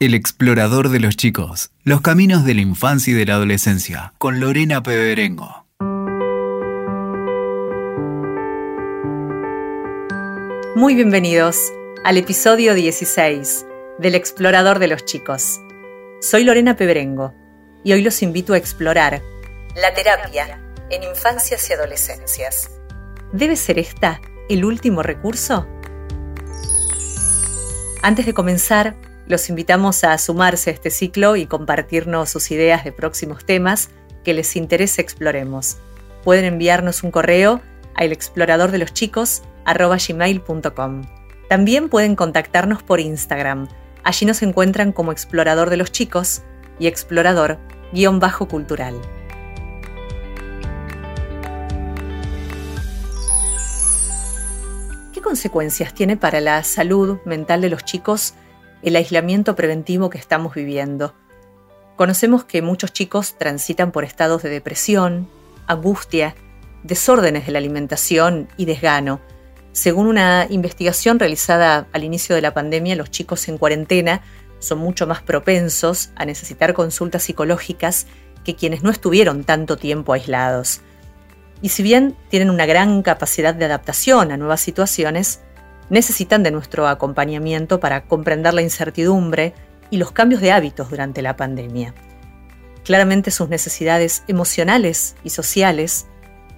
El explorador de los chicos, los caminos de la infancia y de la adolescencia, con Lorena Peberengo. Muy bienvenidos al episodio 16 del explorador de los chicos. Soy Lorena Peberengo y hoy los invito a explorar la terapia en infancias y adolescencias. ¿Debe ser esta el último recurso? Antes de comenzar, los invitamos a sumarse a este ciclo y compartirnos sus ideas de próximos temas que les interese exploremos. Pueden enviarnos un correo a elexploradordeloschicos.com. También pueden contactarnos por Instagram. Allí nos encuentran como Explorador de los Chicos y Explorador-Cultural. ¿Qué consecuencias tiene para la salud mental de los chicos el aislamiento preventivo que estamos viviendo. Conocemos que muchos chicos transitan por estados de depresión, angustia, desórdenes de la alimentación y desgano. Según una investigación realizada al inicio de la pandemia, los chicos en cuarentena son mucho más propensos a necesitar consultas psicológicas que quienes no estuvieron tanto tiempo aislados. Y si bien tienen una gran capacidad de adaptación a nuevas situaciones, necesitan de nuestro acompañamiento para comprender la incertidumbre y los cambios de hábitos durante la pandemia. Claramente sus necesidades emocionales y sociales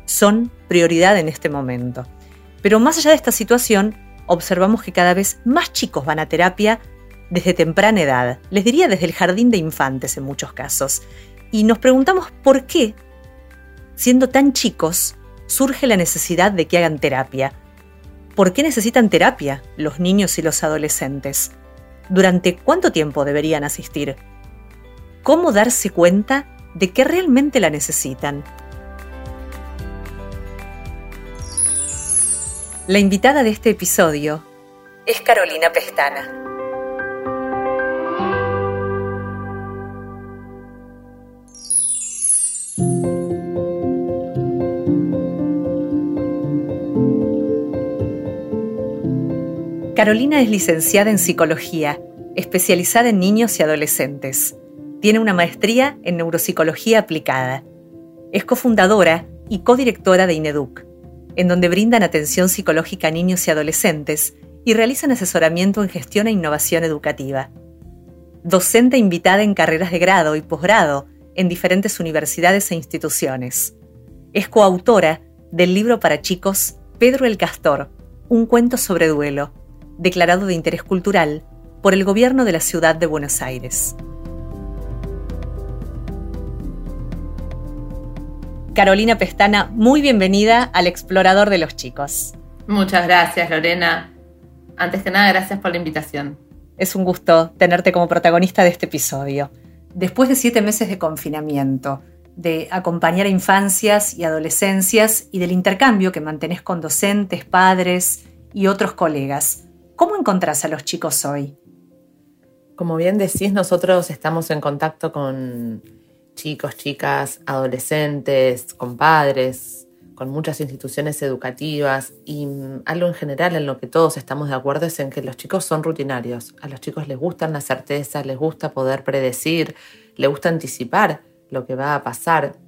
son prioridad en este momento. Pero más allá de esta situación, observamos que cada vez más chicos van a terapia desde temprana edad, les diría desde el jardín de infantes en muchos casos. Y nos preguntamos por qué, siendo tan chicos, surge la necesidad de que hagan terapia, ¿Por qué necesitan terapia los niños y los adolescentes? ¿Durante cuánto tiempo deberían asistir? ¿Cómo darse cuenta de que realmente la necesitan? La invitada de este episodio es Carolina Pestana. Carolina es licenciada en psicología, especializada en niños y adolescentes. Tiene una maestría en neuropsicología aplicada. Es cofundadora y codirectora de INEDUC, en donde brindan atención psicológica a niños y adolescentes y realizan asesoramiento en gestión e innovación educativa. Docente invitada en carreras de grado y posgrado en diferentes universidades e instituciones. Es coautora del libro para chicos Pedro el Castor, un cuento sobre duelo, declarado de interés cultural por el gobierno de la ciudad de Buenos Aires. Carolina Pestana, muy bienvenida al Explorador de los Chicos. Muchas gracias, Lorena. Antes que nada, gracias por la invitación. Es un gusto tenerte como protagonista de este episodio. Después de siete meses de confinamiento, de acompañar a infancias y adolescencias y del intercambio que mantenés con docentes, padres y otros colegas, ¿Cómo encontrás a los chicos hoy? Como bien decís, nosotros estamos en contacto con chicos, chicas, adolescentes, con padres, con muchas instituciones educativas y algo en general en lo que todos estamos de acuerdo es en que los chicos son rutinarios. A los chicos les gustan las certezas, les gusta poder predecir, les gusta anticipar lo que va a pasar.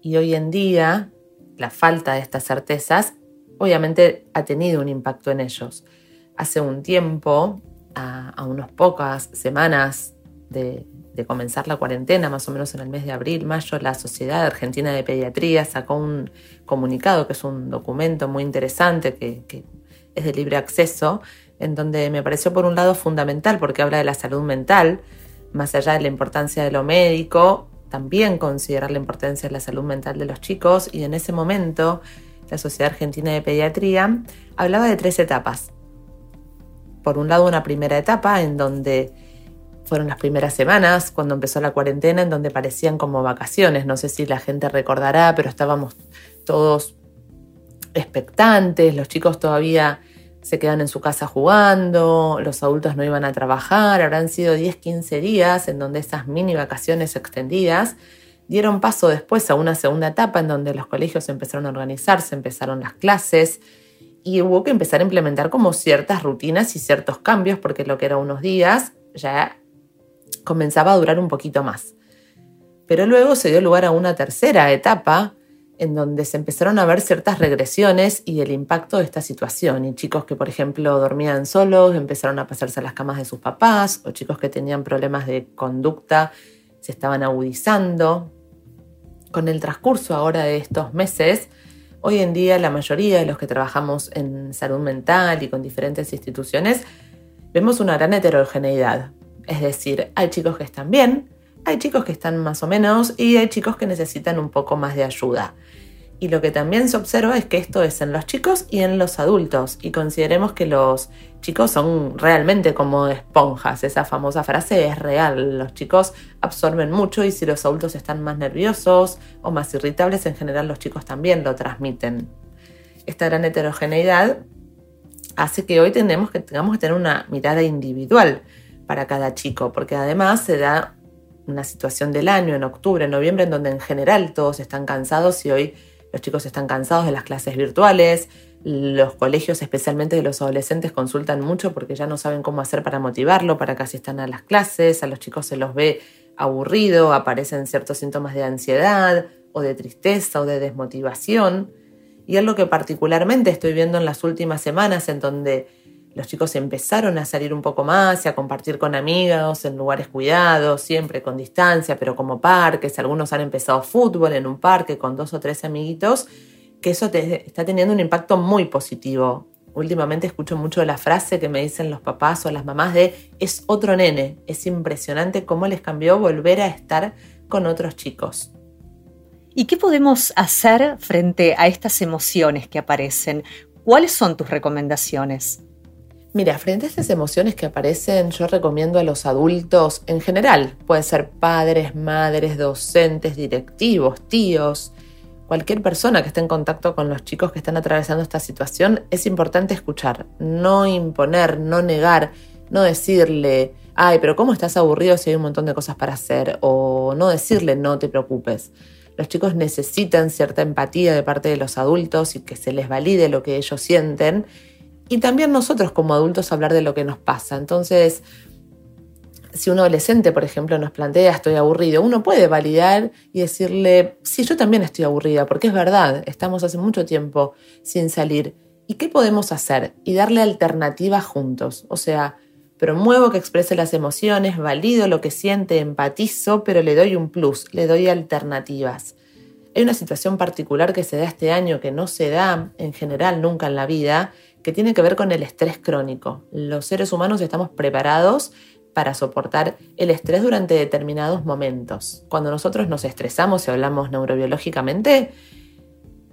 Y hoy en día la falta de estas certezas obviamente ha tenido un impacto en ellos hace un tiempo, a, unas pocas semanas de, comenzar la cuarentena, más o menos en el mes de abril, mayo, la Sociedad Argentina de Pediatría sacó un comunicado, que es un documento muy interesante, que, que es de libre acceso, en donde me pareció por un lado fundamental porque habla de la salud mental, más allá de la importancia de lo médico, también considerar la importancia de la salud mental de los chicos y en ese momento la Sociedad Argentina de Pediatría hablaba de tres etapas por un lado, una primera etapa en donde fueron las primeras semanas, cuando empezó la cuarentena, en donde parecían como vacaciones. No sé si la gente recordará, pero estábamos todos expectantes, los chicos todavía se quedan en su casa jugando, los adultos no iban a trabajar, habrán sido 10, 15 días en donde esas mini vacaciones extendidas dieron paso después a una segunda etapa en donde los colegios empezaron a organizarse, empezaron las clases, y hubo que empezar a implementar como ciertas rutinas y ciertos cambios, porque lo que era unos días ya comenzaba a durar un poquito más. Pero luego se dio lugar a una tercera etapa en donde se empezaron a ver ciertas regresiones y el impacto de esta situación. Y chicos que, por ejemplo, dormían solos empezaron a pasarse a las camas de sus papás, o chicos que tenían problemas de conducta se estaban agudizando. Con el transcurso ahora de estos meses, hoy en día la mayoría de los que trabajamos en salud mental y con diferentes instituciones, vemos una gran heterogeneidad. Es decir, hay chicos que están bien, hay chicos que están más o menos y hay chicos que necesitan un poco más de ayuda. Y lo que también se observa es que esto es en los chicos y en los adultos. Y consideremos que los chicos son realmente como esponjas. Esa famosa frase es real. Los chicos absorben mucho y si los adultos están más nerviosos o más irritables, en general los chicos también lo transmiten. Esta gran heterogeneidad hace que hoy tenemos que, tengamos que tener una mirada individual para cada chico, porque además se da una situación del año, en octubre, en noviembre, en donde en general todos están cansados y hoy los chicos están cansados de las clases virtuales, los colegios, especialmente de los adolescentes, consultan mucho porque ya no saben cómo hacer para motivarlo, para que asistan a las clases, a los chicos se los ve aburrido, aparecen ciertos síntomas de ansiedad o de tristeza o de desmotivación. Y es lo que particularmente estoy viendo en las últimas semanas en donde los chicos empezaron a salir un poco más y a compartir con amigos en lugares cuidados, siempre con distancia, pero como parques. Algunos han empezado fútbol en un parque con dos o tres amiguitos, que eso está teniendo un impacto muy positivo. Últimamente escucho mucho la frase que me dicen los papás o las mamás de es otro nene. Es impresionante cómo les cambió volver a estar con otros chicos. ¿Y qué podemos hacer frente a estas emociones que aparecen? ¿Cuáles son tus recomendaciones? Mira, frente a estas emociones que aparecen, yo recomiendo a los adultos en general, pueden ser padres, madres, docentes, directivos, tíos, cualquier persona que esté en contacto con los chicos que están atravesando esta situación, es importante escuchar, no imponer, no negar, no decirle, ay, pero ¿cómo estás aburrido si hay un montón de cosas para hacer? O no decirle, no te preocupes. Los chicos necesitan cierta empatía de parte de los adultos y que se les valide lo que ellos sienten y también nosotros como adultos hablar de lo que nos pasa. Entonces, si un adolescente, por ejemplo, nos plantea estoy aburrido, uno puede validar y decirle, sí, yo también estoy aburrida, porque es verdad, estamos hace mucho tiempo sin salir. ¿Y qué podemos hacer? Y darle alternativas juntos. O sea, promuevo que exprese las emociones, valido lo que siente, empatizo, pero le doy un plus, le doy alternativas. Hay una situación particular que se da este año que no se da en general nunca en la vida, que tiene que ver con el estrés crónico. Los seres humanos estamos preparados para soportar el estrés durante determinados momentos. Cuando nosotros nos estresamos y hablamos neurobiológicamente,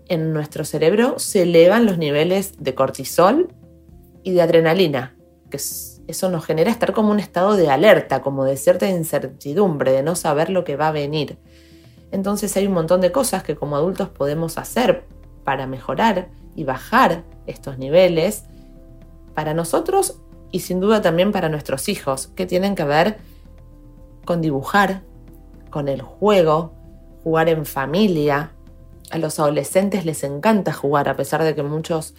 en nuestro cerebro se elevan los niveles de cortisol y de adrenalina, que eso nos genera estar como un estado de alerta, como de cierta incertidumbre, de no saber lo que va a venir. Entonces hay un montón de cosas que como adultos podemos hacer para mejorar y bajar estos niveles para nosotros y sin duda también para nuestros hijos, que tienen que ver con dibujar, con el juego, jugar en familia. A los adolescentes les encanta jugar, a pesar de que muchos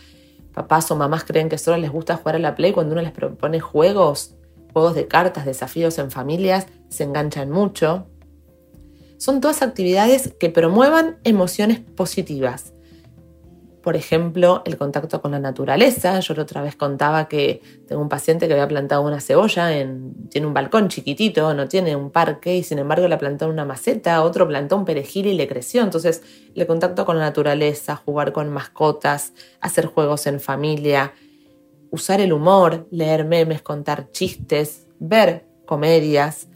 papás o mamás creen que solo les gusta jugar a la play, cuando uno les propone juegos, juegos de cartas, desafíos en familias, se enganchan mucho. Son todas actividades que promuevan emociones positivas por ejemplo, el contacto con la naturaleza. Yo la otra vez contaba que tengo un paciente que había plantado una cebolla, en, tiene un balcón chiquitito, no tiene un parque y sin embargo la plantó en una maceta, otro plantó un perejil y le creció. Entonces, el contacto con la naturaleza, jugar con mascotas, hacer juegos en familia, usar el humor, leer memes, contar chistes, ver comedias,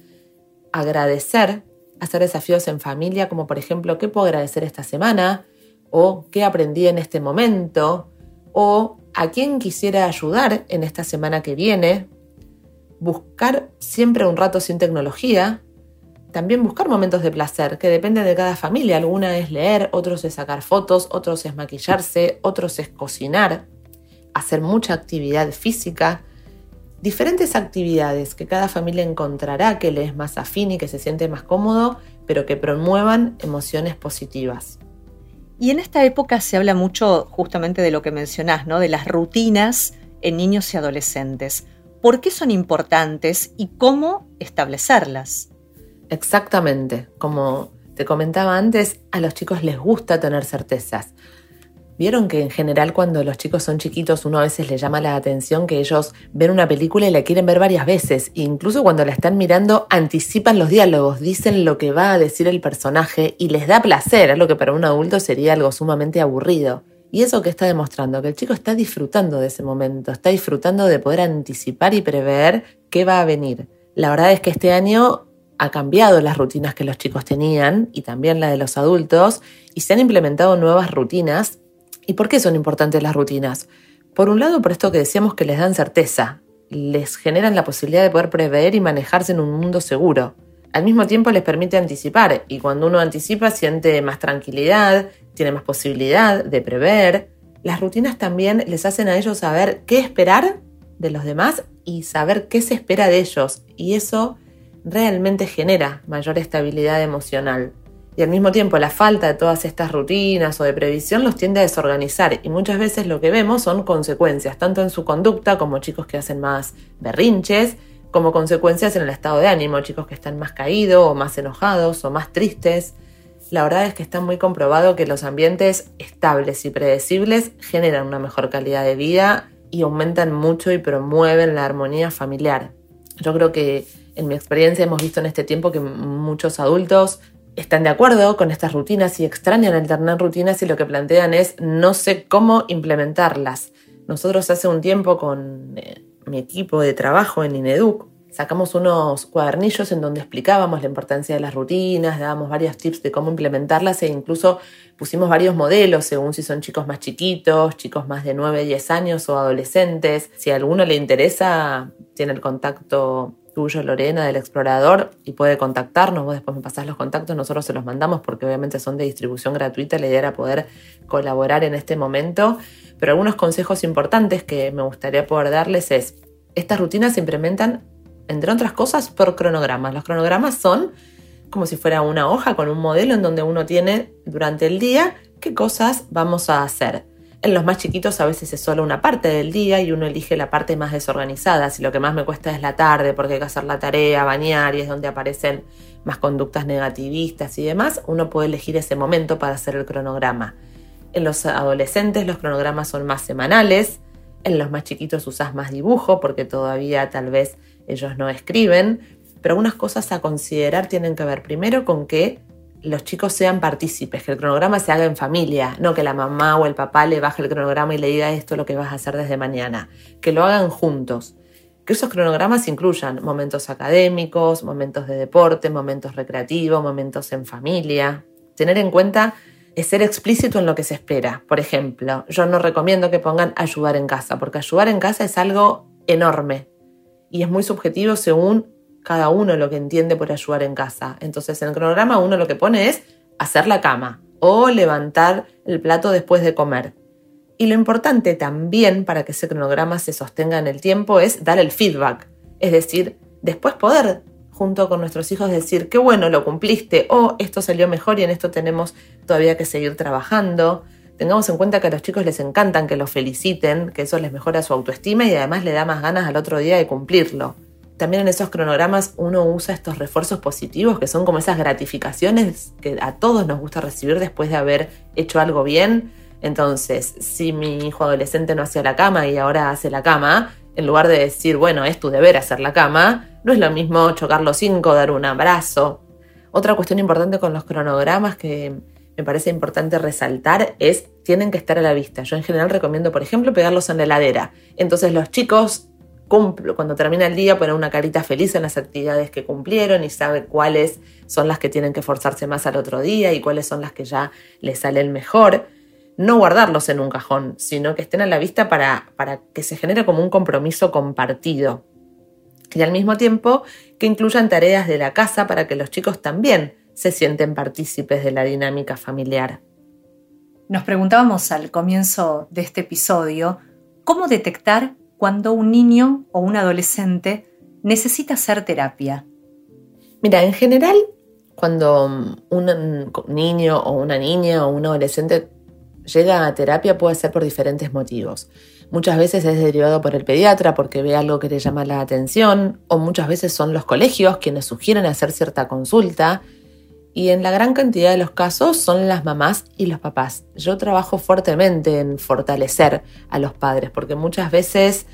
agradecer, hacer desafíos en familia, como por ejemplo, ¿qué puedo agradecer esta semana? O qué aprendí en este momento o a quién quisiera ayudar en esta semana que viene, buscar siempre un rato sin tecnología, también buscar momentos de placer, que depende de cada familia. Alguna es leer, otros es sacar fotos, otros es maquillarse, otros es cocinar, hacer mucha actividad física, diferentes actividades que cada familia encontrará que le es más afín y que se siente más cómodo, pero que promuevan emociones positivas. Y en esta época se habla mucho justamente de lo que mencionás, ¿no? De las rutinas en niños y adolescentes. por qué son importantes y cómo establecerlas. Exactamente, como te comentaba antes, a los chicos les gusta tener certezas. Vieron que en general cuando los chicos son chiquitos uno a veces les llama la atención que ellos ven una película y la quieren ver varias veces. E incluso cuando la están mirando anticipan los diálogos, dicen lo que va a decir el personaje y les da placer, a lo que para un adulto sería algo sumamente aburrido. Y eso que está demostrando, que el chico está disfrutando de ese momento, está disfrutando de poder anticipar y prever qué va a venir. La verdad es que este año ha cambiado las rutinas que los chicos tenían y también la de los adultos y se han implementado nuevas rutinas ¿Y por qué son importantes las rutinas? Por un lado, por esto que decíamos que les dan certeza, les generan la posibilidad de poder prever y manejarse en un mundo seguro. Al mismo tiempo les permite anticipar y cuando uno anticipa siente más tranquilidad, tiene más posibilidad de prever. Las rutinas también les hacen a ellos saber qué esperar de los demás y saber qué se espera de ellos y eso realmente genera mayor estabilidad emocional. Y al mismo tiempo la falta de todas estas rutinas o de previsión los tiende a desorganizar y muchas veces lo que vemos son consecuencias, tanto en su conducta como chicos que hacen más berrinches, como consecuencias en el estado de ánimo, chicos que están más caídos o más enojados o más tristes. La verdad es que está muy comprobado que los ambientes estables y predecibles generan una mejor calidad de vida y aumentan mucho y promueven la armonía familiar. Yo creo que en mi experiencia hemos visto en este tiempo que muchos adultos están de acuerdo con estas rutinas y extrañan alternar rutinas y lo que plantean es no sé cómo implementarlas. Nosotros hace un tiempo con eh, mi equipo de trabajo en Ineduc sacamos unos cuadernillos en donde explicábamos la importancia de las rutinas, dábamos varios tips de cómo implementarlas e incluso pusimos varios modelos según si son chicos más chiquitos, chicos más de 9, 10 años o adolescentes. Si a alguno le interesa, tiene el contacto tuyo, Lorena, del explorador, y puede contactarnos. Vos después me pasás los contactos, nosotros se los mandamos porque obviamente son de distribución gratuita. La idea era poder colaborar en este momento. Pero algunos consejos importantes que me gustaría poder darles es: estas rutinas se implementan, entre otras cosas, por cronogramas. Los cronogramas son como si fuera una hoja con un modelo en donde uno tiene durante el día qué cosas vamos a hacer. En los más chiquitos a veces es solo una parte del día y uno elige la parte más desorganizada. Si lo que más me cuesta es la tarde porque hay que hacer la tarea, bañar y es donde aparecen más conductas negativistas y demás, uno puede elegir ese momento para hacer el cronograma. En los adolescentes los cronogramas son más semanales, en los más chiquitos usas más dibujo porque todavía tal vez ellos no escriben, pero algunas cosas a considerar tienen que ver primero con que los chicos sean partícipes, que el cronograma se haga en familia, no que la mamá o el papá le baje el cronograma y le diga esto es lo que vas a hacer desde mañana, que lo hagan juntos. Que esos cronogramas incluyan momentos académicos, momentos de deporte, momentos recreativos, momentos en familia. Tener en cuenta ser explícito en lo que se espera. Por ejemplo, yo no recomiendo que pongan ayudar en casa, porque ayudar en casa es algo enorme y es muy subjetivo según cada uno lo que entiende por ayudar en casa. Entonces en el cronograma uno lo que pone es hacer la cama o levantar el plato después de comer. Y lo importante también para que ese cronograma se sostenga en el tiempo es dar el feedback. Es decir, después poder junto con nuestros hijos decir, qué bueno, lo cumpliste, o esto salió mejor y en esto tenemos todavía que seguir trabajando. Tengamos en cuenta que a los chicos les encantan que los feliciten, que eso les mejora su autoestima y además le da más ganas al otro día de cumplirlo también en esos cronogramas uno usa estos refuerzos positivos que son como esas gratificaciones que a todos nos gusta recibir después de haber hecho algo bien. Entonces, si mi hijo adolescente no hacía la cama y ahora hace la cama, en lugar de decir, bueno, es tu deber hacer la cama, no es lo mismo chocar los cinco, dar un abrazo. Otra cuestión importante con los cronogramas que me parece importante resaltar es, tienen que estar a la vista. Yo en general recomiendo, por ejemplo, pegarlos en la heladera. Entonces los chicos cuando termina el día, poner una carita feliz en las actividades que cumplieron y sabe cuáles son las que tienen que forzarse más al otro día y cuáles son las que ya les salen mejor. No guardarlos en un cajón, sino que estén a la vista para, para que se genere como un compromiso compartido. Y al mismo tiempo que incluyan tareas de la casa para que los chicos también se sienten partícipes de la dinámica familiar. Nos preguntábamos al comienzo de este episodio cómo detectar cuando un niño o un adolescente necesita hacer terapia? Mira, en general, cuando un niño o una niña o un adolescente llega a terapia puede ser por diferentes motivos. Muchas veces es derivado por el pediatra porque ve algo que le llama la atención, o muchas veces son los colegios quienes sugieren hacer cierta consulta, y en la gran cantidad de los casos son las mamás y los papás. Yo trabajo fuertemente en fortalecer a los padres porque muchas veces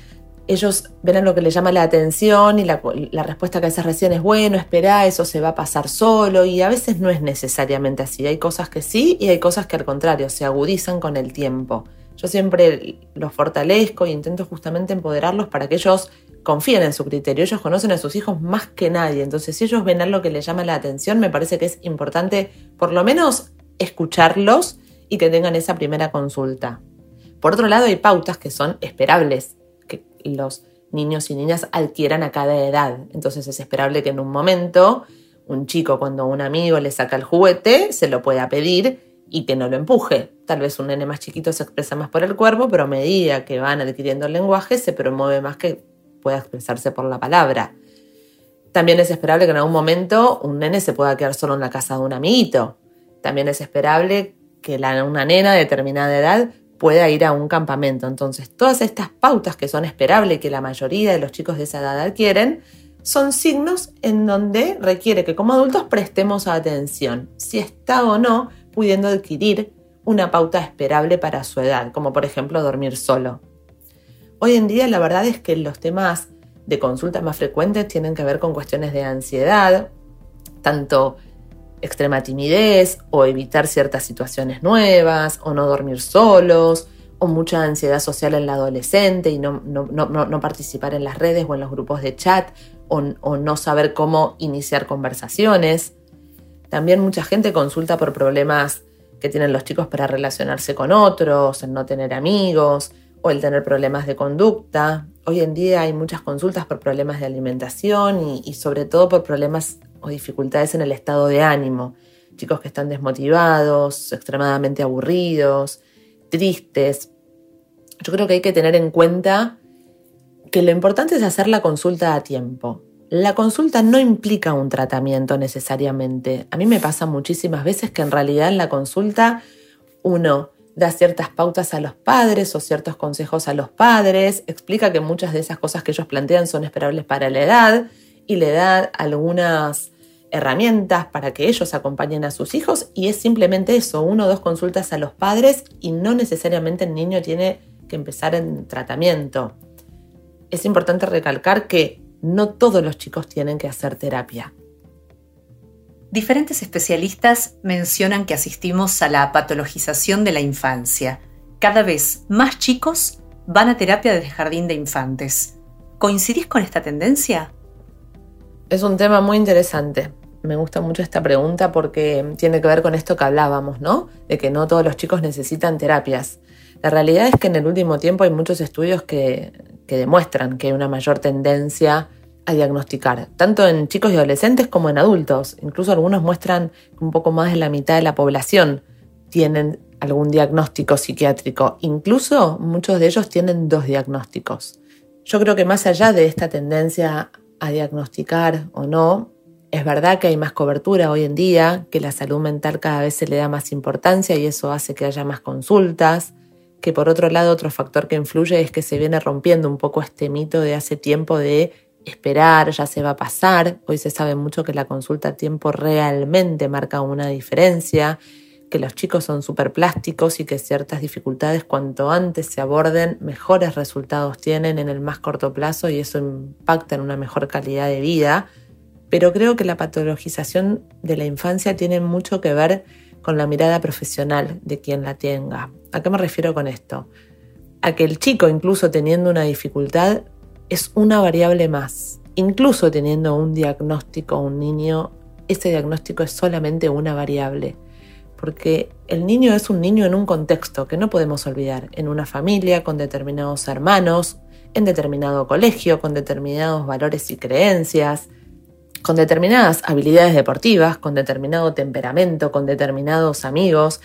ellos ven lo que les llama la atención y la, respuesta que haces recién es bueno, espera, eso se va a pasar solo y a veces no es necesariamente así. Hay cosas que sí y hay cosas que al contrario se agudizan con el tiempo. Yo siempre los fortalezco e intento justamente empoderarlos para que ellos confíen en su criterio. Ellos conocen a sus hijos más que nadie. Entonces, si ellos ven algo que les llama la atención, me parece que es importante por lo menos escucharlos y que tengan esa primera consulta. Por otro lado, hay pautas que son esperables que los niños y niñas adquieran a cada edad. Entonces es esperable que en un momento un chico cuando un amigo le saca el juguete se lo pueda pedir y que no lo empuje. Tal vez un nene más chiquito se expresa más por el cuerpo, pero a medida que van adquiriendo el lenguaje se promueve más que pueda expresarse por la palabra. También es esperable que en algún momento un nene se pueda quedar solo en la casa de un amiguito. También es esperable que una nena de determinada edad pueda ir a un campamento. Entonces, todas estas pautas que son esperables que la mayoría de los chicos de esa edad adquieren, son signos en donde requiere que como adultos prestemos atención, si está o no pudiendo adquirir una pauta esperable para su edad, como por ejemplo dormir solo. Hoy en día la verdad es que los temas de consulta más frecuentes tienen que ver con cuestiones de ansiedad, tanto extrema timidez o evitar ciertas situaciones nuevas o no dormir solos o mucha ansiedad social en la adolescente y no, no, participar en las redes o en los grupos de chat o, o, no saber cómo iniciar conversaciones. También mucha gente consulta por problemas que tienen los chicos para relacionarse con otros, el no tener amigos o el tener problemas de conducta. Hoy en día hay muchas consultas por problemas de alimentación y, sobre todo por problemas o dificultades en el estado de ánimo. Chicos que están desmotivados, extremadamente aburridos, tristes. Yo creo que hay que tener en cuenta que lo importante es hacer la consulta a tiempo. La consulta no implica un tratamiento necesariamente. A mí me pasa muchísimas veces que en realidad en la consulta uno da ciertas pautas a los padres o ciertos consejos a los padres, explica que muchas de esas cosas que ellos plantean son esperables para la edad y le da algunas herramientas para que ellos acompañen a sus hijos y es simplemente eso, uno o dos consultas a los padres y no necesariamente el niño tiene que empezar en tratamiento. Es importante recalcar que no todos los chicos tienen que hacer terapia. Diferentes especialistas mencionan que asistimos a la patologización de la infancia. Cada vez más chicos van a terapia desde jardín de infantes. ¿Coincidís con esta tendencia? Es un tema muy interesante. Me gusta mucho esta pregunta porque tiene que ver con esto que hablábamos, ¿no? De que no todos los chicos necesitan terapias. La realidad es que en el último tiempo hay muchos estudios que, demuestran que hay una mayor tendencia a diagnosticar, tanto en chicos y adolescentes como en adultos. Incluso algunos muestran que un poco más de la mitad de la población tienen algún diagnóstico psiquiátrico. Incluso muchos de ellos tienen dos diagnósticos. Yo creo que más allá de esta tendencia a diagnosticar o no, es verdad que hay más cobertura hoy en día, que la salud mental cada vez se le da más importancia y eso hace que haya más consultas, que por otro lado otro factor que influye es que se viene rompiendo un poco este mito de hace tiempo de esperar, ya se va a pasar. Hoy se sabe mucho que la consulta a tiempo realmente marca una diferencia que los chicos son súper plásticos y que ciertas dificultades cuanto antes se aborden, mejores resultados tienen en el más corto plazo y eso impacta en una mejor calidad de vida. Pero creo que la patologización de la infancia tiene mucho que ver con la mirada profesional de quien la tenga. ¿A qué me refiero con esto? A que el chico, incluso teniendo una dificultad, es una variable más. Incluso teniendo un diagnóstico, un niño, ese diagnóstico es solamente una variable. Porque el niño es un niño en un contexto que no podemos olvidar, en una familia con determinados hermanos, en determinado colegio, con determinados valores y creencias, con determinadas habilidades deportivas, con determinado temperamento, con determinados amigos,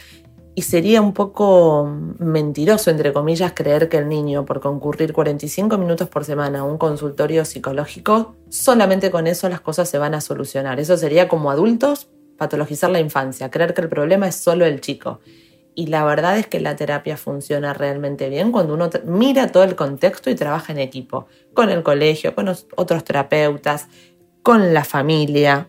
y sería un poco mentiroso, entre comillas, creer que el niño, por concurrir 45 minutos por semana a un consultorio psicológico, solamente con eso las cosas se van a solucionar. Eso sería como adultos patologizar la infancia, creer que el problema es solo el chico. Y la verdad es que la terapia funciona realmente bien cuando uno mira todo el contexto y trabaja en equipo, con el colegio, con otros terapeutas, con la familia.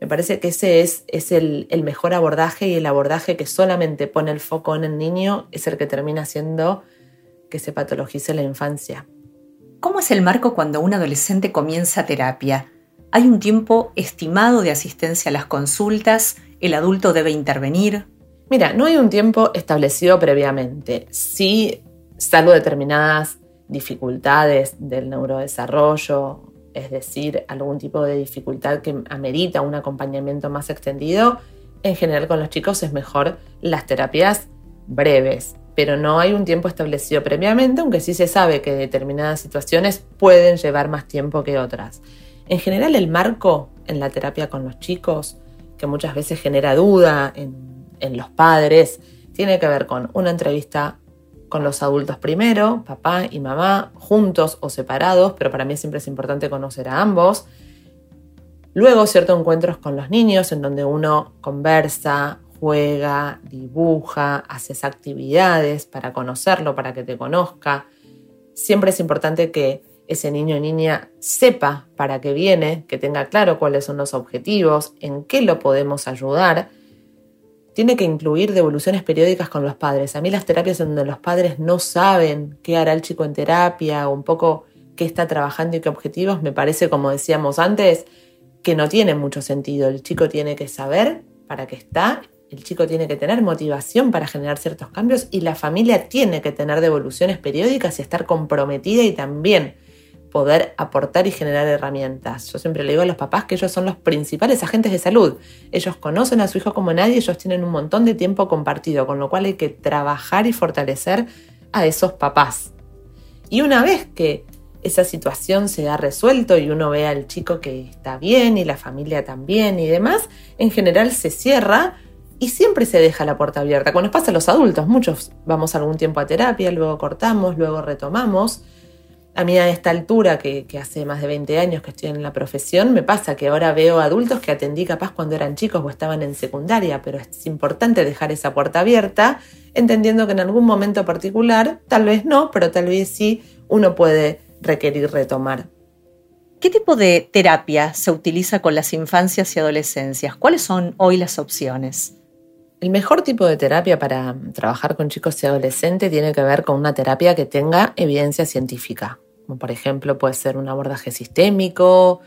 Me parece que ese es, es el, el, mejor abordaje y el abordaje que solamente pone el foco en el niño es el que termina haciendo que se patologice la infancia. ¿Cómo es el marco cuando un adolescente comienza terapia? ¿Hay un tiempo estimado de asistencia a las consultas? ¿El adulto debe intervenir? Mira, no hay un tiempo establecido previamente. Sí, salvo determinadas dificultades del neurodesarrollo, es decir, algún tipo de dificultad que amerita un acompañamiento más extendido, en general con los chicos es mejor las terapias breves, pero no hay un tiempo establecido previamente, aunque sí se sabe que determinadas situaciones pueden llevar más tiempo que otras. En general el marco en la terapia con los chicos, que muchas veces genera duda en en los padres tiene que ver con una entrevista con los adultos primero, papá y mamá, juntos o separados, pero para mí siempre es importante conocer a ambos. Luego ciertos encuentros con los niños en donde uno conversa, juega, dibuja, haces actividades para conocerlo, para que te conozca. Siempre es importante que ese niño o niña sepa para qué viene, que tenga claro cuáles son los objetivos, en qué lo podemos ayudar tiene que incluir devoluciones periódicas con los padres. A mí las terapias donde los padres no saben qué hará el chico en terapia o un poco qué está trabajando y qué objetivos, me parece, como decíamos antes, que no tiene mucho sentido. El chico tiene que saber para qué está, el chico tiene que tener motivación para generar ciertos cambios y la familia tiene que tener devoluciones periódicas y estar comprometida y también poder aportar y generar herramientas. Yo siempre le digo a los papás que ellos son los principales agentes de salud. Ellos conocen a su hijo como nadie, ellos tienen un montón de tiempo compartido, con lo cual hay que trabajar y fortalecer a esos papás. Y una vez que esa situación se ha resuelto y uno ve al chico que está bien y la familia también y demás, en general se cierra y siempre se deja la puerta abierta. Cuando nos pasa a los adultos, muchos vamos algún tiempo a terapia, luego cortamos, luego retomamos a mí a esta altura, que, hace más de 20 años que estoy en la profesión, me pasa que ahora veo adultos que atendí capaz cuando eran chicos o estaban en secundaria, pero es importante dejar esa puerta abierta, entendiendo que en algún momento particular, tal vez no, pero tal vez sí, uno puede requerir retomar. ¿Qué tipo de terapia se utiliza con las infancias y adolescencias? ¿Cuáles son hoy las opciones? El mejor tipo de terapia para trabajar con chicos y adolescentes tiene que ver con una terapia que tenga evidencia científica como por ejemplo puede ser un abordaje sistémico,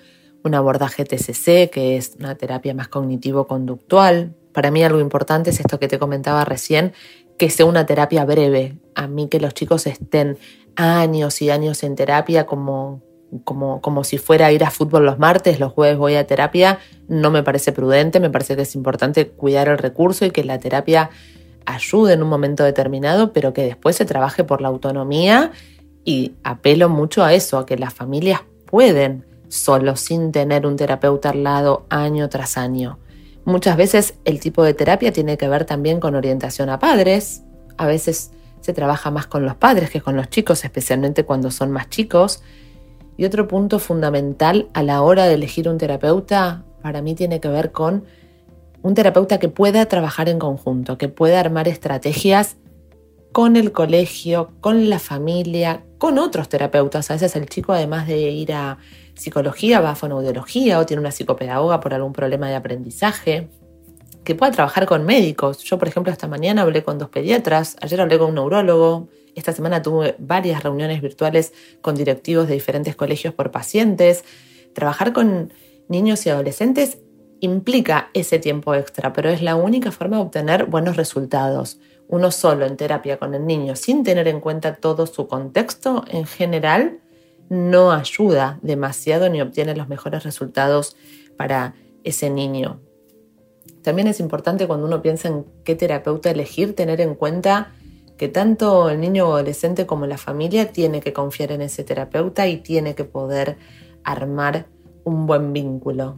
un abordaje TCC, que es una terapia más cognitivo-conductual. Para mí algo importante es esto que te comentaba recién, que sea una terapia breve. A mí que los chicos estén años y años en terapia como, como, como si fuera a ir a fútbol los martes, los jueves voy a terapia, no me parece prudente, me parece que es importante cuidar el recurso y que la terapia ayude en un momento determinado, pero que después se trabaje por la autonomía y apelo mucho a eso, a que las familias pueden solo sin tener un terapeuta al lado año tras año. Muchas veces el tipo de terapia tiene que ver también con orientación a padres. A veces se trabaja más con los padres que con los chicos, especialmente cuando son más chicos. Y otro punto fundamental a la hora de elegir un terapeuta, para mí tiene que ver con un terapeuta que pueda trabajar en conjunto, que pueda armar estrategias con el colegio, con la familia, con otros terapeutas. A veces el chico, además de ir a psicología, va a fonoaudiología o tiene una psicopedagoga por algún problema de aprendizaje. Que pueda trabajar con médicos. Yo, por ejemplo, esta mañana hablé con dos pediatras, ayer hablé con un neurólogo, esta semana tuve varias reuniones virtuales con directivos de diferentes colegios por pacientes. Trabajar con niños y adolescentes implica ese tiempo extra, pero es la única forma de obtener buenos resultados uno solo en terapia con el niño sin tener en cuenta todo su contexto, en general no ayuda demasiado ni obtiene los mejores resultados para ese niño. También es importante cuando uno piensa en qué terapeuta elegir, tener en cuenta que tanto el niño o adolescente como la familia tiene que confiar en ese terapeuta y tiene que poder armar un buen vínculo.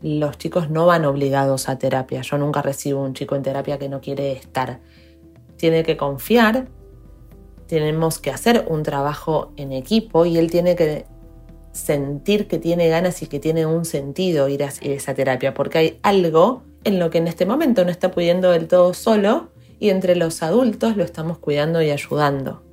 Los chicos no van obligados a terapia. Yo nunca recibo un chico en terapia que no quiere estar tiene que confiar, tenemos que hacer un trabajo en equipo y él tiene que sentir que tiene ganas y que tiene un sentido ir a esa terapia, porque hay algo en lo que en este momento no está pudiendo del todo solo y entre los adultos lo estamos cuidando y ayudando.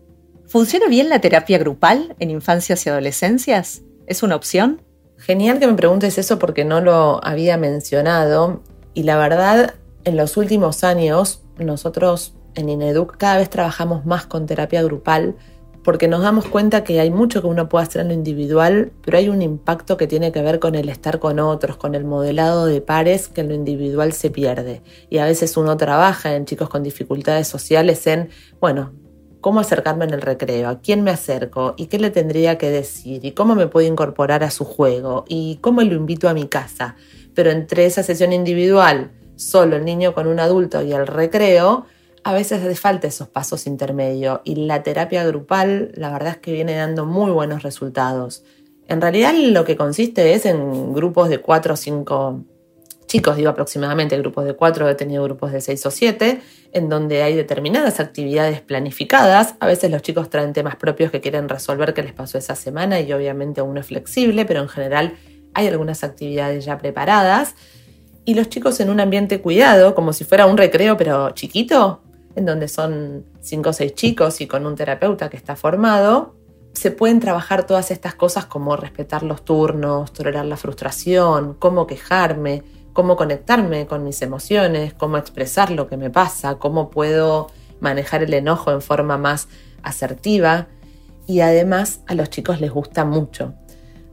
¿Funciona bien la terapia grupal en infancias y adolescencias? ¿Es una opción? Genial que me preguntes eso porque no lo había mencionado y la verdad en los últimos años nosotros en Ineduc cada vez trabajamos más con terapia grupal porque nos damos cuenta que hay mucho que uno puede hacer en lo individual, pero hay un impacto que tiene que ver con el estar con otros, con el modelado de pares que en lo individual se pierde. Y a veces uno trabaja en chicos con dificultades sociales en, bueno, cómo acercarme en el recreo, a quién me acerco y qué le tendría que decir y cómo me puedo incorporar a su juego y cómo lo invito a mi casa. Pero entre esa sesión individual, solo el niño con un adulto y el recreo, a veces hace falta esos pasos intermedios y la terapia grupal la verdad es que viene dando muy buenos resultados. En realidad lo que consiste es en grupos de cuatro o cinco chicos, digo aproximadamente grupos de cuatro, he tenido grupos de seis o siete, en donde hay determinadas actividades planificadas. A veces los chicos traen temas propios que quieren resolver qué les pasó esa semana y obviamente uno es flexible, pero en general hay algunas actividades ya preparadas. Y los chicos en un ambiente cuidado, como si fuera un recreo pero chiquito, en donde son cinco o seis chicos y con un terapeuta que está formado, se pueden trabajar todas estas cosas como respetar los turnos, tolerar la frustración, cómo quejarme, cómo conectarme con mis emociones, cómo expresar lo que me pasa, cómo puedo manejar el enojo en forma más asertiva. Y además a los chicos les gusta mucho.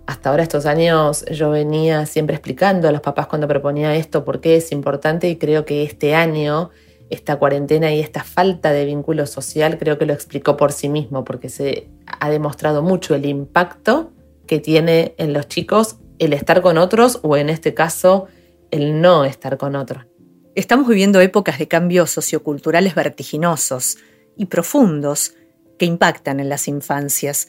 Hasta ahora estos años yo venía siempre explicando a los papás cuando proponía esto por qué es importante y creo que este año esta cuarentena y esta falta de vínculo social creo que lo explicó por sí mismo, porque se ha demostrado mucho el impacto que tiene en los chicos el estar con otros o en este caso el no estar con otros. Estamos viviendo épocas de cambios socioculturales vertiginosos y profundos que impactan en las infancias.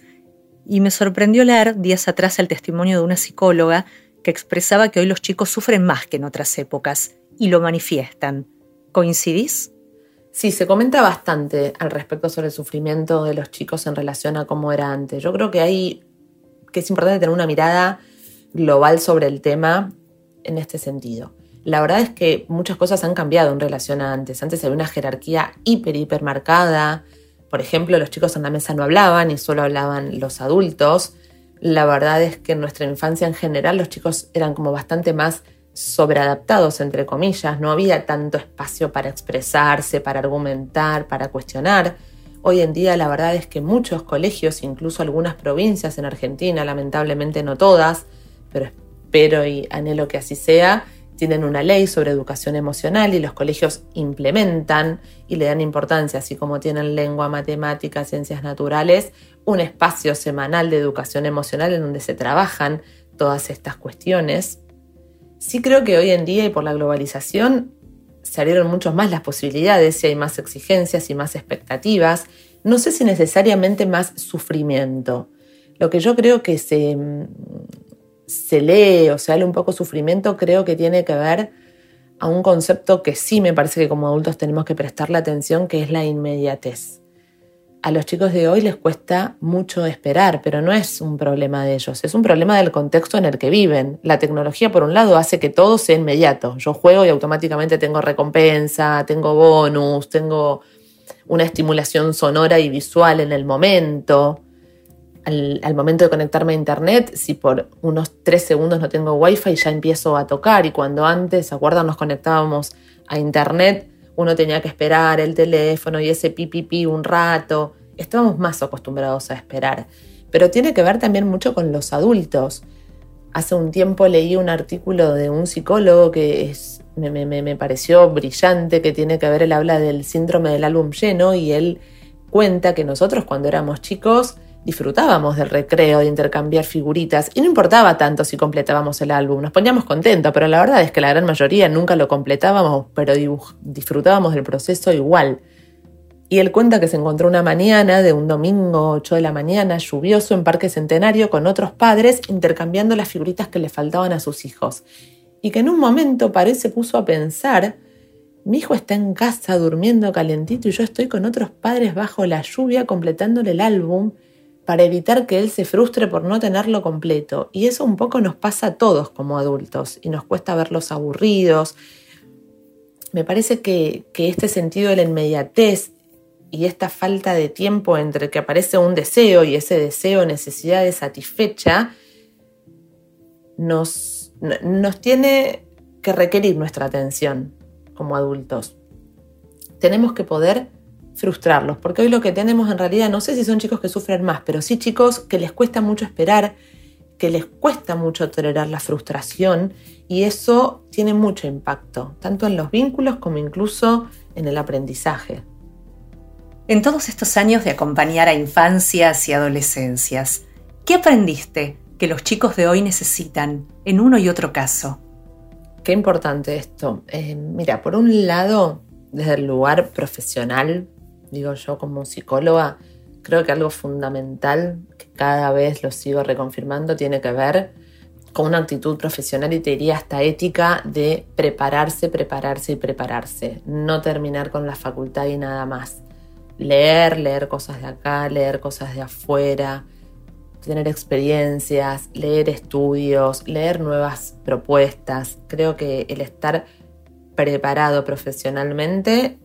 Y me sorprendió leer días atrás el testimonio de una psicóloga que expresaba que hoy los chicos sufren más que en otras épocas y lo manifiestan ¿Coincidís? Sí, se comenta bastante al respecto sobre el sufrimiento de los chicos en relación a cómo era antes. Yo creo que hay que es importante tener una mirada global sobre el tema en este sentido. La verdad es que muchas cosas han cambiado en relación a antes. Antes había una jerarquía hiper, hiper marcada. Por ejemplo, los chicos en la mesa no hablaban y solo hablaban los adultos. La verdad es que en nuestra infancia en general los chicos eran como bastante más sobreadaptados, entre comillas, no había tanto espacio para expresarse, para argumentar, para cuestionar. Hoy en día la verdad es que muchos colegios, incluso algunas provincias en Argentina, lamentablemente no todas, pero espero y anhelo que así sea, tienen una ley sobre educación emocional y los colegios implementan y le dan importancia, así como tienen lengua, matemática, ciencias naturales, un espacio semanal de educación emocional en donde se trabajan todas estas cuestiones. Sí creo que hoy en día y por la globalización se abrieron mucho más las posibilidades y hay más exigencias y más expectativas. No sé si necesariamente más sufrimiento. Lo que yo creo que se, se lee o se habla un poco sufrimiento creo que tiene que ver a un concepto que sí me parece que como adultos tenemos que prestarle atención, que es la inmediatez a los chicos de hoy les cuesta mucho esperar, pero no es un problema de ellos, es un problema del contexto en el que viven. La tecnología, por un lado, hace que todo sea inmediato. Yo juego y automáticamente tengo recompensa, tengo bonus, tengo una estimulación sonora y visual en el momento. Al, momento de conectarme a internet, si por unos tres segundos no tengo wifi, ya empiezo a tocar. Y cuando antes, ¿se acuerdan? Nos conectábamos a internet uno tenía que esperar el teléfono y ese pipipi un rato. Estábamos más acostumbrados a esperar. Pero tiene que ver también mucho con los adultos. Hace un tiempo leí un artículo de un psicólogo que me, me pareció brillante, que tiene que ver, él habla del síndrome del álbum lleno y él cuenta que nosotros cuando éramos chicos disfrutábamos del recreo, de intercambiar figuritas, y no importaba tanto si completábamos el álbum, nos poníamos contentos, pero la verdad es que la gran mayoría nunca lo completábamos, pero disfrutábamos del proceso igual. Y él cuenta que se encontró una mañana de un domingo 8 de la mañana, lluvioso, en Parque Centenario, con otros padres, intercambiando las figuritas que le faltaban a sus hijos. Y que en un momento parece puso a pensar, mi hijo está en casa durmiendo calentito y yo estoy con otros padres bajo la lluvia completándole el álbum para evitar que él se frustre por no tenerlo completo. Y eso un poco nos pasa a todos como adultos y nos cuesta verlos aburridos. me parece que, que este sentido de la inmediatez y esta falta de tiempo entre que aparece un deseo y ese deseo, necesidad de satisfecha, nos, nos tiene que requerir nuestra atención como adultos. Tenemos que poder frustrarlos, porque hoy lo que tenemos en realidad, no sé si son chicos que sufren más, pero sí chicos que les cuesta mucho esperar, que les cuesta mucho tolerar la frustración y eso tiene mucho impacto, tanto en los vínculos como incluso en el aprendizaje. En todos estos años de acompañar a infancias y adolescencias, ¿qué aprendiste que los chicos de hoy necesitan en uno y otro caso? Qué importante esto. Eh, mira, por un lado, desde el lugar profesional, digo yo como psicóloga, creo que algo fundamental, que cada vez lo sigo reconfirmando, tiene que ver con una actitud profesional y te diría hasta ética de prepararse, prepararse y prepararse. No terminar con la facultad y nada más leer, leer cosas de acá, leer cosas de afuera, tener experiencias, leer estudios, leer nuevas propuestas. Creo que el estar preparado profesionalmente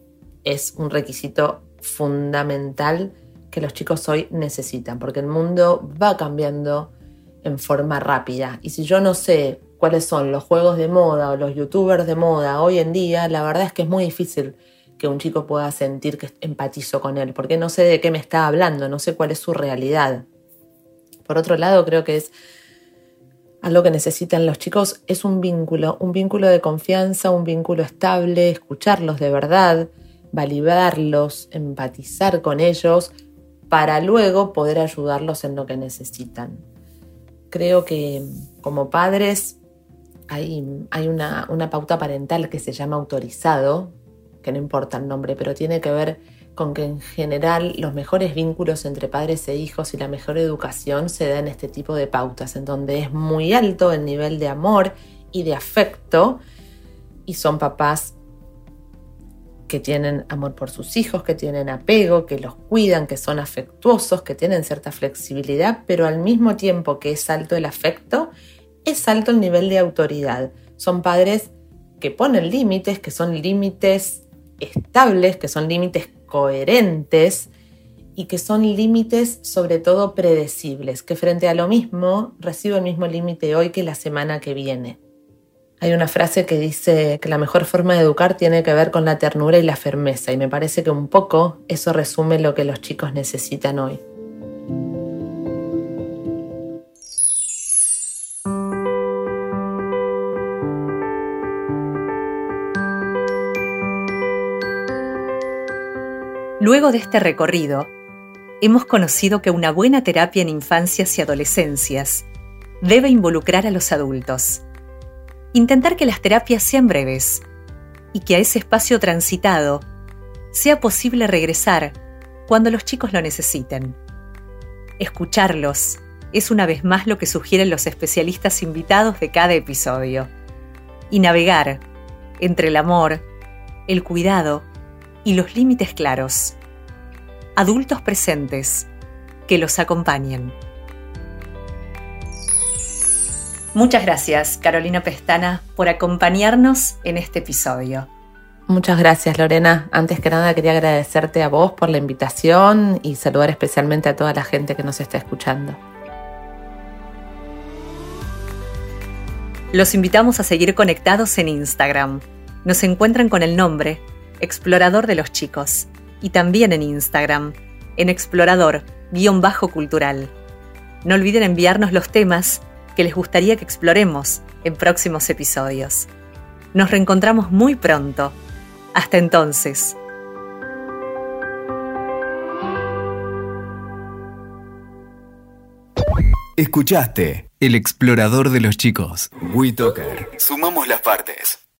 es un requisito fundamental que los chicos hoy necesitan, porque el mundo va cambiando en forma rápida. Y si yo no sé cuáles son los juegos de moda o los youtubers de moda hoy en día, la verdad es que es muy difícil que un chico pueda sentir que empatizo con él, porque no sé de qué me está hablando, no sé cuál es su realidad. Por otro lado, creo que es algo que necesitan los chicos, es un vínculo, un vínculo de confianza, un vínculo estable, escucharlos de verdad, validarlos, empatizar con ellos, para luego poder ayudarlos en lo que necesitan. Creo que como padres hay, hay una, una pauta parental que se llama autorizado, que no importa el nombre, pero tiene que ver con que en general los mejores vínculos entre padres e hijos y la mejor educación se da en este tipo de pautas, en donde es muy alto el nivel de amor y de afecto y son papás que tienen amor por sus hijos, que tienen apego, que los cuidan, que son afectuosos, que tienen cierta flexibilidad, pero al mismo tiempo que es alto el afecto, es alto el nivel de autoridad. Son padres que ponen límites, que son límites estables, que son límites coherentes y que son límites sobre todo predecibles, que frente a lo mismo recibo el mismo límite hoy que la semana que viene. Hay una frase que dice que la mejor forma de educar tiene que ver con la ternura y la firmeza y me parece que un poco eso resume lo que los chicos necesitan hoy. Luego de este recorrido, hemos conocido que una buena terapia en infancias y adolescencias debe involucrar a los adultos. Intentar que las terapias sean breves y que a ese espacio transitado sea posible regresar cuando los chicos lo necesiten. Escucharlos es una vez más lo que sugieren los especialistas invitados de cada episodio. Y navegar entre el amor, el cuidado y los límites claros. Adultos presentes que los acompañen. Muchas gracias, Carolina Pestana, por acompañarnos en este episodio. Muchas gracias, Lorena. Antes que nada, quería agradecerte a vos por la invitación y saludar especialmente a toda la gente que nos está escuchando. Los invitamos a seguir conectados en Instagram. Nos encuentran con el nombre Explorador de los Chicos, y también en Instagram, en explorador-cultural. No olviden enviarnos los temas que les gustaría que exploremos en próximos episodios. Nos reencontramos muy pronto. Hasta entonces. Escuchaste El explorador de los chicos. WeToker. Sumamos las partes.